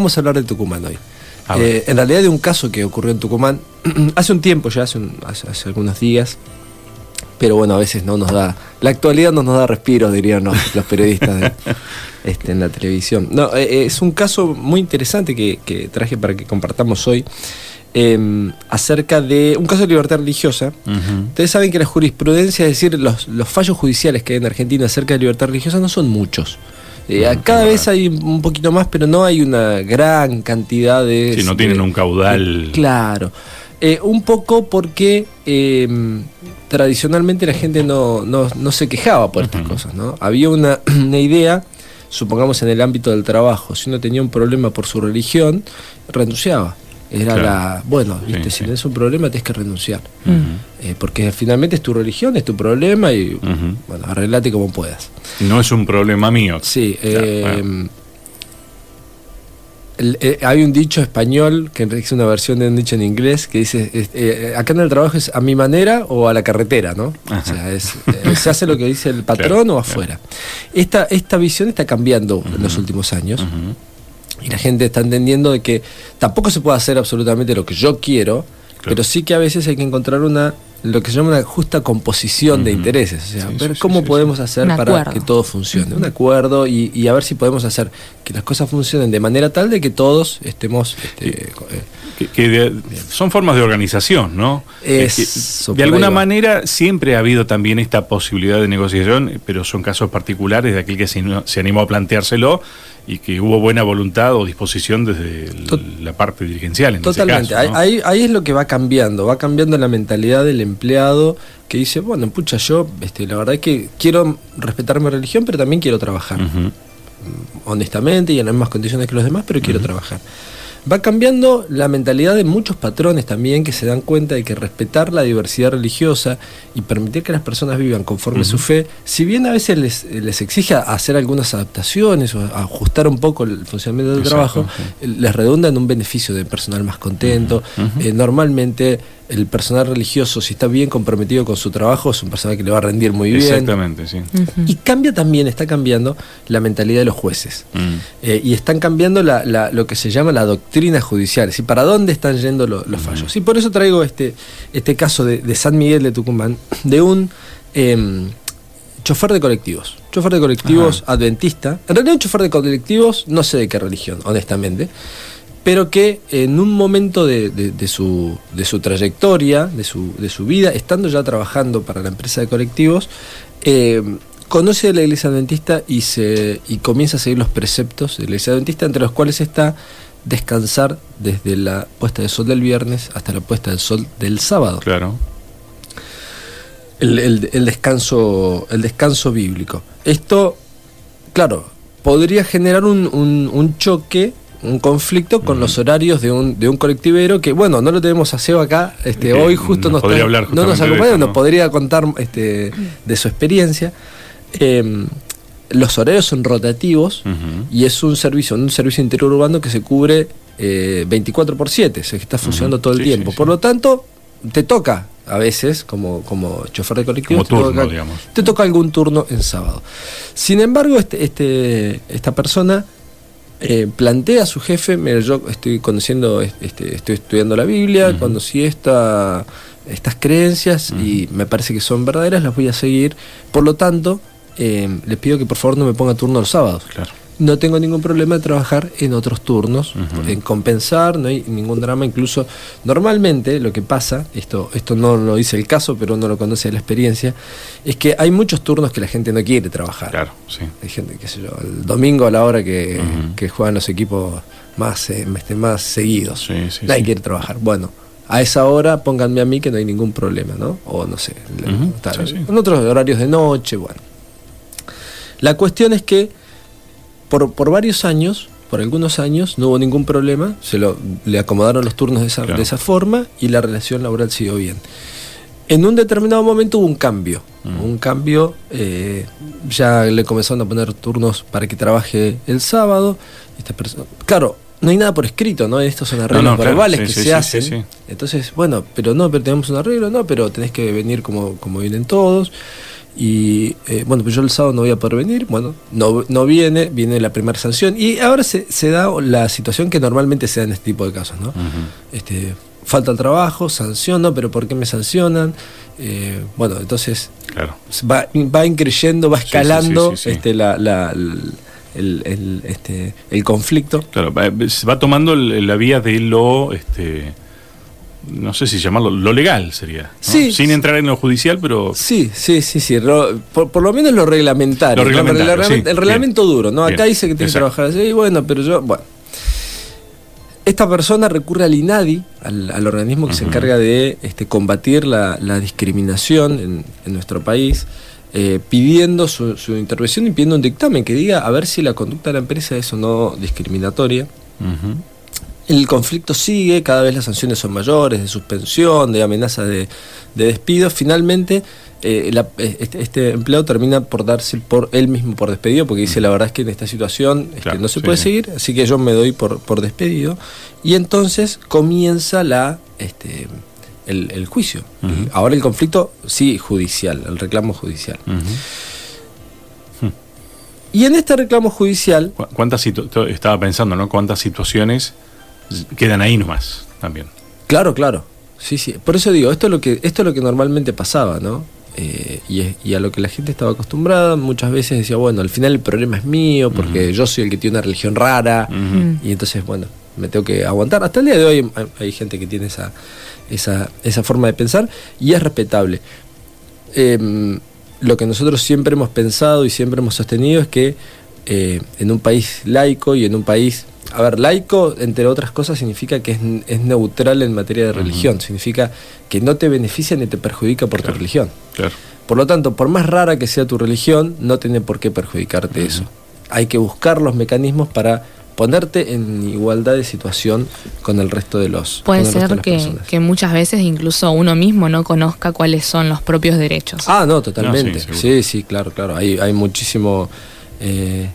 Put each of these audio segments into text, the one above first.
Vamos a hablar de Tucumán hoy. Eh, en realidad de un caso que ocurrió en Tucumán hace un tiempo ya, hace, hace, algunos días, pero bueno, a veces no nos da, la actualidad no nos da respiro, dirían los, periodistas este, en la televisión. No, eh, eh, es un caso muy interesante que, traje para que compartamos hoy. Em, acerca de un caso de libertad religiosa. Ustedes saben que la jurisprudencia, es decir, los, los fallos judiciales que hay en Argentina acerca de libertad religiosa no son muchos. Eh, cada vez hay un poquito más, pero no hay una gran cantidad de... Si no tienen un caudal... claro. Eh, un poco porque em, tradicionalmente la gente no, se quejaba por estas cosas, ¿no? Había una, idea, supongamos en el ámbito del trabajo, si uno tenía un problema por su religión, renunciaba. Era la, bueno, ¿viste? si tienes un problema tienes que renunciar. Eh, porque finalmente es tu religión, es tu problema y, bueno, arreglate como puedas. No es un problema mío. Sí. Eh, eh, hay un dicho español, que es una versión de un dicho en inglés, que dice, acá en el trabajo es a mi manera o a la carretera, ¿no? O sea, se hace lo que dice el patrón o afuera. Esta, esta visión está cambiando en los últimos años. Y la gente está entendiendo de que tampoco se puede hacer absolutamente lo que yo quiero, pero sí que a veces hay que encontrar una lo que se llama una justa composición de intereses, o sea, ver cómo podemos hacer para que todo funcione, un acuerdo y, a ver si podemos hacer que las cosas funcionen de manera tal de que todos estemos... Este, que, son formas de organización, ¿no? de alguna manera siempre ha habido también esta posibilidad de negociación, pero son casos particulares de aquel que se, se animó a planteárselo y que hubo buena voluntad o disposición desde la parte dirigencial. En Totalmente, ese caso, ahí, ahí, es lo que va cambiando, va cambiando la mentalidad del empleado que dice, bueno, pucha, yo este, la verdad es que quiero respetar mi religión, pero también quiero trabajar. Honestamente y en las mismas condiciones que los demás, pero quiero trabajar va cambiando la mentalidad de muchos patrones también que se dan cuenta de que respetar la diversidad religiosa y permitir que las personas vivan conforme a su fe, si bien a veces les, les, exige hacer algunas adaptaciones o ajustar un poco el funcionamiento del trabajo, les redunda en un beneficio de personal más contento. Eh, normalmente el personal religioso, si está bien comprometido con su trabajo, es un personal que le va a rendir muy bien. Exactamente, sí. Y cambia también, está cambiando la mentalidad de los jueces. Mm. Eh, y están cambiando lo que se llama la doctrina judicial, y para dónde están yendo los fallos. Y por eso traigo este, este caso de, San Miguel de Tucumán, de un em, chofer de colectivos. Chofer de colectivos adventista. En realidad un chofer de colectivos, no sé de qué religión, honestamente pero que en un momento de, su, de su, trayectoria, de su, de su, vida, estando ya trabajando para la empresa de colectivos, eh, conoce a la iglesia adventista y, se, y comienza a seguir los preceptos de la iglesia adventista, entre los cuales está descansar desde la puesta del sol del viernes hasta la puesta del sol del sábado. Claro. El, descanso, el descanso bíblico. Esto, claro, podría generar un, un choque un conflicto con los horarios de un, de un colectivero que, bueno, no lo tenemos a Seba acá, este, hoy justo nos, podría no nos acompaña, nos podría contar este, de su experiencia. Em, los horarios son rotativos y es un servicio, un servicio interurbano que se cubre 24 eh, por 7, o sea, que está funcionando todo el tiempo. por lo tanto, te toca a veces, como, como chofer de colectivo, te, toca, te, toca, algún turno en sábado. Sin embargo, este, este, esta persona eh, plantea a su jefe, mira, yo estoy conociendo, este, estoy estudiando la Biblia, conocí esta, estas creencias y me parece que son verdaderas, las voy a seguir. Por lo tanto, eh, les pido que por favor no me ponga turno los sábados. Claro no tengo ningún problema de trabajar en otros turnos, en compensar, no hay ningún drama. Incluso normalmente lo que pasa, esto, esto no lo dice el caso, pero uno lo conoce de la experiencia, es que hay muchos turnos que la gente no quiere trabajar. Claro, sí. Hay gente, qué sé yo, el domingo a la hora que, juegan los equipos más, eh, este, más seguidos. Nadie quiere trabajar. Bueno, a esa hora pónganme a mí que no hay ningún problema, ¿no? O no sé, en otros horarios de noche, bueno. La cuestión es que por, por varios años, por algunos años, no hubo ningún problema, se lo, le acomodaron los turnos de esa, de esa forma y la relación laboral siguió bien. En un determinado momento hubo un cambio, mm. un cambio, eh, ya le comenzaron a poner turnos para que trabaje el sábado. Esta persona, claro, no hay nada por escrito, ¿no? Estos son arreglos verbales que se hacen. Entonces, bueno, pero no, pero tenemos un arreglo, no, pero tenés que venir como, como vienen todos. Y eh, bueno, pues yo el sábado no voy a poder venir. Bueno, no, no viene, viene la primera sanción. Y ahora se, se, da la situación que normalmente se da en este tipo de casos, ¿no? este, falta el trabajo, sanción, ¿no? Pero ¿por qué me sancionan? Eh, bueno, entonces claro. va, va increyendo, va escalando este, la, la, el, este, el conflicto. Claro, se va tomando la vía de lo, este, no sé si llamarlo, lo legal sería. Sin entrar en lo judicial, pero... Sí, sí, sí, sí. Por, lo menos lo reglamentario. el reglamento duro, ¿no? Acá dice que tiene que trabajar así, bueno, pero yo, bueno. Esta persona recurre al INADI, al, organismo que se encarga de este, combatir la, discriminación en, en nuestro país. Eh, pidiendo su, intervención y pidiendo un dictamen que diga a ver si la conducta de la empresa es o no discriminatoria. El conflicto sigue, cada vez las sanciones son mayores, de suspensión, de amenaza de, despido. Finalmente, eh, eh, este, este, empleado termina por darse por él mismo por despedido, porque dice la verdad es que en esta situación este, no se puede seguir, así que yo me doy por, por despedido. Y entonces comienza la... Este, el, juicio. Ahora el conflicto, sí, judicial, el reclamo judicial. Y en este reclamo judicial... ¿Cuántas estaba pensando, ¿no? ¿Cuántas situaciones quedan ahí nomás también? Claro, claro. Sí, sí. Por eso digo, esto es lo que, esto es lo que normalmente pasaba, ¿no? Eh, y, a lo que la gente estaba acostumbrada, muchas veces decía, bueno, al final el problema es mío, porque yo soy el que tiene una religión rara, y entonces, bueno, me tengo que aguantar. Hasta el día de hoy hay gente que tiene esa, esa, esa forma de pensar y es respetable. Em, lo que nosotros siempre hemos pensado y siempre hemos sostenido es que eh, en un país laico y en un país, a ver, laico, entre otras cosas, significa que es, neutral en materia de religión, significa que no te beneficia ni te perjudica por tu religión. Por lo tanto, por más rara que sea tu religión, no tiene por qué perjudicarte eso. Hay que buscar los mecanismos para ponerte en igualdad de situación con el resto de los. Puede ser que, muchas veces incluso uno mismo no conozca cuáles son los propios derechos. Ah, no, totalmente. sí, sí, claro, claro. Hay, hay muchísimo eh,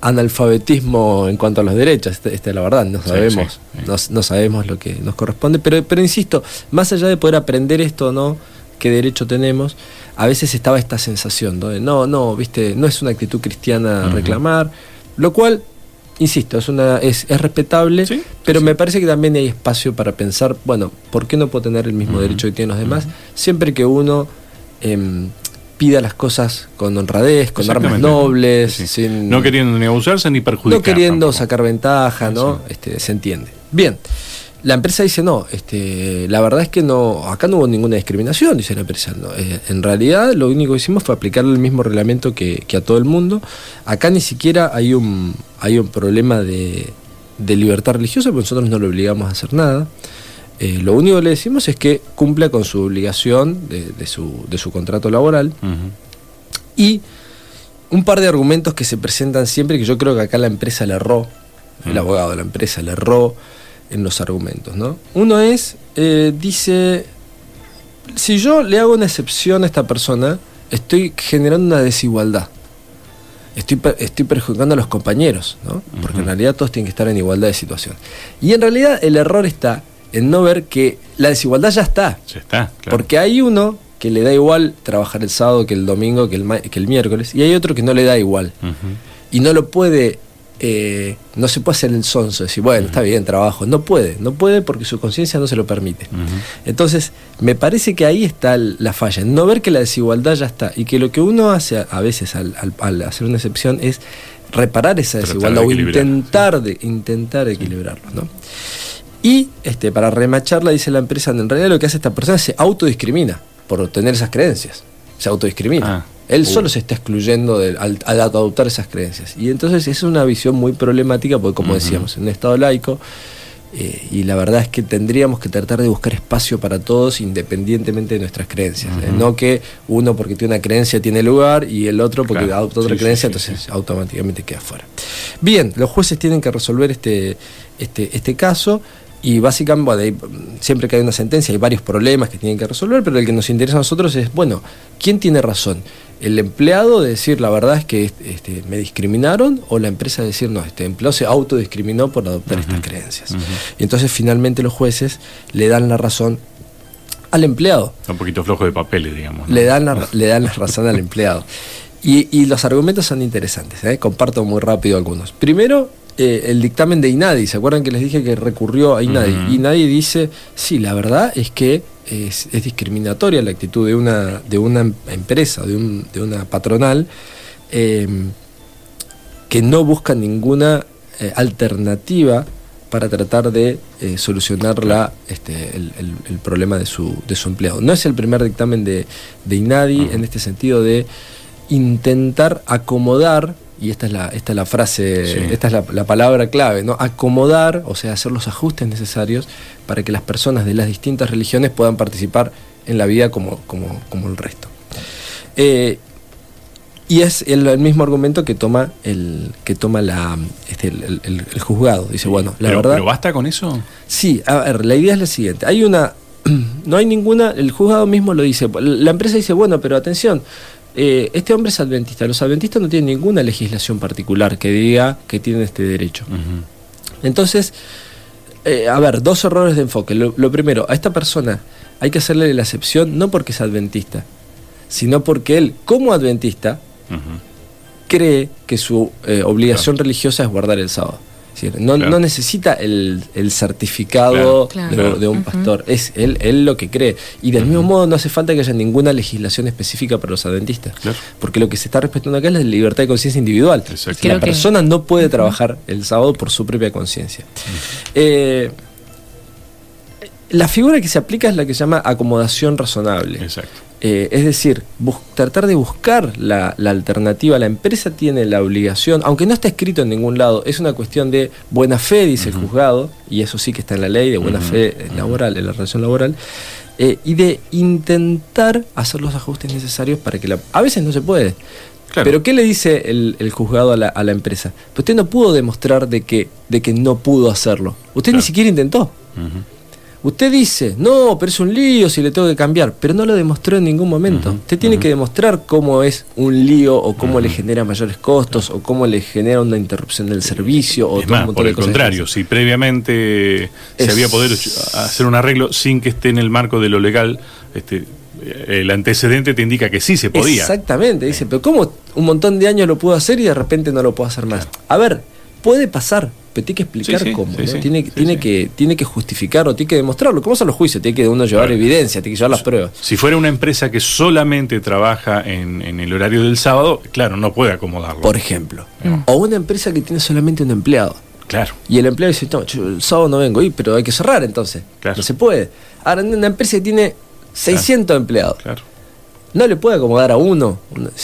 analfabetismo en cuanto a los derechos. Esta, es la verdad, no sabemos, no, sabemos lo que nos corresponde. Pero, pero insisto, más allá de poder aprender esto o no, qué derecho tenemos, a veces estaba esta sensación de no, no, viste, no es una actitud cristiana reclamar, lo cual insisto, es, una, es, es respetable, pero me parece que también hay espacio para pensar, bueno, ¿por qué no puedo tener el mismo derecho que tienen los demás? Siempre que uno em, pida las cosas con honradez, con armas nobles, sin, no queriendo ni abusarse ni perjudicar. No queriendo sacar ventaja, ¿no? Este, se entiende. Bien. La empresa dice no, este, la verdad es que no, acá no hubo ninguna discriminación, dice la empresa. Eh, en realidad lo único que hicimos fue aplicar el mismo reglamento que, a todo el mundo. Acá ni siquiera hay un, hay un problema de, libertad religiosa, porque nosotros no le obligamos a hacer nada. Eh, lo único que le decimos es que cumpla con su obligación de, su, de su, contrato laboral. Y un par de argumentos que se presentan siempre, que yo creo que acá la empresa le erró, el abogado de la empresa le erró en los argumentos. ¿no? Uno es, eh, dice, si yo le hago una excepción a esta persona, estoy generando una desigualdad. Estoy, estoy perjudicando a los compañeros, ¿no? porque en realidad todos tienen que estar en igualdad de situación. Y en realidad el error está en no ver que la desigualdad ya está. Ya está, Porque hay uno que le da igual trabajar el sábado que el domingo, que el, que el miércoles, y hay otro que no le da igual. Y no lo puede eh, no se puede hacer el sonso, decir, bueno, está bien, trabajo. No puede, no puede porque su conciencia no se lo permite. Entonces, me parece que ahí está la falla, no ver que la desigualdad ya está y que lo que uno hace a veces al, hacer una excepción es reparar esa desigualdad o intentar, de, intentar equilibrarlo. ¿no? Y este, para remacharla, dice la empresa, en realidad lo que hace esta persona es se autodiscrimina por tener esas creencias. Se autodiscrimina. Ah. Él solo se está excluyendo al, adoptar esas creencias. Y entonces es una visión muy problemática porque, como decíamos, en un Estado laico, eh, y la verdad es que tendríamos que tratar de buscar espacio para todos independientemente de nuestras creencias. Eh, no que uno porque tiene una creencia tiene lugar y el otro porque adopta otra creencia, entonces automáticamente queda fuera. Bien, los jueces tienen que resolver este, este, este caso. Y básicamente, siempre que hay una sentencia hay varios problemas que tienen que resolver, pero el que nos interesa a nosotros es, bueno, ¿quién tiene razón? el empleado de decir la verdad es que este, me discriminaron o la empresa de decir no, este empleado se autodiscriminó por adoptar estas creencias. Y entonces finalmente los jueces le dan la razón al empleado. Un poquito flojo de papeles, digamos. Le, dan la, le dan la razón al empleado. Y, los argumentos son interesantes, ¿eh? comparto muy rápido algunos. Primero, eh, el dictamen de INADI, ¿se acuerdan que les dije que recurrió a INADI? INADI dice, sí, la verdad es que es, discriminatoria la actitud de una, de una empresa, de, un, de una patronal, em, que no busca ninguna eh, alternativa para tratar de eh, solucionar la, este, el, problema de su, de su empleado. No es el primer dictamen de, de INADI en este sentido de intentar acomodar y esta es la, esta es la frase, esta es la, palabra clave, ¿no? Acomodar, o sea, hacer los ajustes necesarios para que las personas de las distintas religiones puedan participar en la vida como, como, como el resto. Eh, y es el, mismo argumento que toma el que toma la este, el, juzgado. Dice, bueno, la verdad. ¿Pero basta con eso? Sí, a ver, la idea es la siguiente. Hay una. No hay ninguna. El juzgado mismo lo dice. La empresa dice, bueno, pero atención, eh, este hombre es adventista. Los adventistas no tienen ninguna legislación particular que diga que tienen este derecho. Entonces, eh, a ver, dos errores de enfoque. Lo, primero, a esta persona hay que hacerle la excepción no porque es adventista, sino porque él, como adventista, cree que su eh, obligación religiosa es guardar el sábado no, no necesita el, certificado de, un pastor, es él, él lo que cree. Y del mismo modo no hace falta que haya ninguna legislación específica para los adventistas, porque lo que se está respetando acá es la libertad de conciencia individual. La persona no puede trabajar el sábado por su propia conciencia. Eh, la figura que se aplica es la que se llama acomodación razonable. Exacto. Eh, es decir, tratar de buscar la, alternativa. La empresa tiene la obligación, aunque no está escrito en ningún lado, es una cuestión de buena fe, dice el juzgado, y eso sí que está en la ley, de buena fe laboral, en la relación laboral, eh, y de intentar hacer los ajustes necesarios para que la... A veces no se puede. Pero ¿qué le dice el, juzgado a la, a la, empresa? Pues usted no pudo demostrar de que, de que no pudo hacerlo. Usted ni siquiera intentó. Usted dice, no, pero es un lío si le tengo que cambiar, pero no lo demostró en ningún momento. Usted tiene que demostrar cómo es un lío o cómo le genera mayores costos o cómo le genera una interrupción del servicio. O más, por el contrario, si previamente se había podido hacer un arreglo sin que esté en el marco de lo legal, este, el antecedente te indica que sí se podía. Exactamente, dice, pero ¿cómo un montón de años lo puedo hacer y de repente no lo puedo hacer más? A ver, puede pasar tiene que explicar cómo, tiene, tiene, Que, tiene que justificar o tiene que demostrarlo. ¿Cómo son los juicios? Tiene que uno llevar evidencia, tiene que llevar las pruebas. Si fuera una empresa que solamente trabaja en, el horario del sábado, claro, no puede acomodarlo. Por ejemplo. O una empresa que tiene solamente un empleado. Claro. Y el empleado dice, no, el sábado no vengo, y, pero hay que cerrar entonces. No se puede. Ahora, una empresa que tiene 600 empleados. Claro no le puede acomodar a uno.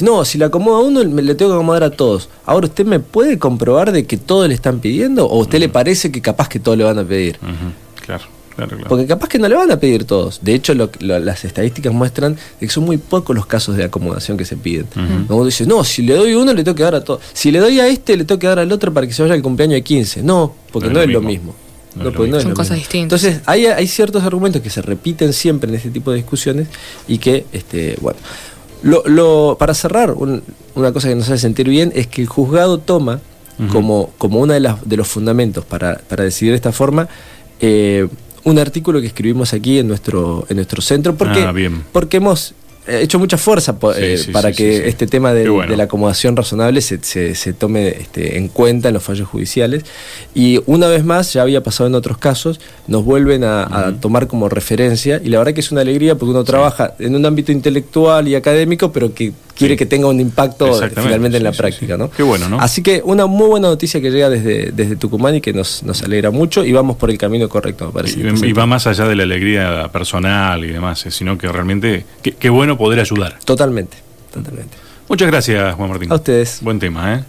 No, si le acomoda a uno, le tengo que acomodar a todos. Ahora, ¿usted me puede comprobar de que todos le están pidiendo? ¿O a usted le parece que capaz que todos le van a pedir? Claro. Claro, claro. Porque capaz que no le van a pedir todos. De hecho, las estadísticas muestran que son muy pocos los casos de acomodación que se piden. Uno dice, no, si le doy uno, le tengo que dar a todos. Si le doy a este, le tengo que dar al otro para que se vaya al cumpleaños de 15. No, porque no, es lo mismo. Pues Son cosas distintas. Entonces, hay, hay ciertos argumentos que se repiten siempre en este tipo de discusiones y que, este, bueno, lo, para cerrar, una cosa que nos hace sentir bien es que el juzgado toma como, como uno de, las, de los fundamentos para, para decidir de esta forma eh, un artículo que escribimos aquí en nuestro, en nuestro centro porque, ah, porque hemos He hecho mucha fuerza eh, para que este tema de, la acomodación razonable se, se, tome este, en cuenta en los fallos judiciales. Y una vez más, ya había pasado en otros casos, nos vuelven a, tomar como referencia y la verdad que es una alegría porque uno trabaja en un ámbito intelectual y académico, pero que quiere que tenga un impacto finalmente en la práctica. ¿no? Qué bueno, ¿no? Así que una muy buena noticia que llega desde, desde Tucumán y que nos, nos alegra mucho y vamos por el camino correcto, me parece. Y, va más allá de la alegría personal y demás, eh, sino que realmente, qué bueno poder ayudar. Totalmente, totalmente. Muchas gracias, Juan Martín. A ustedes. Buen tema, ¿eh?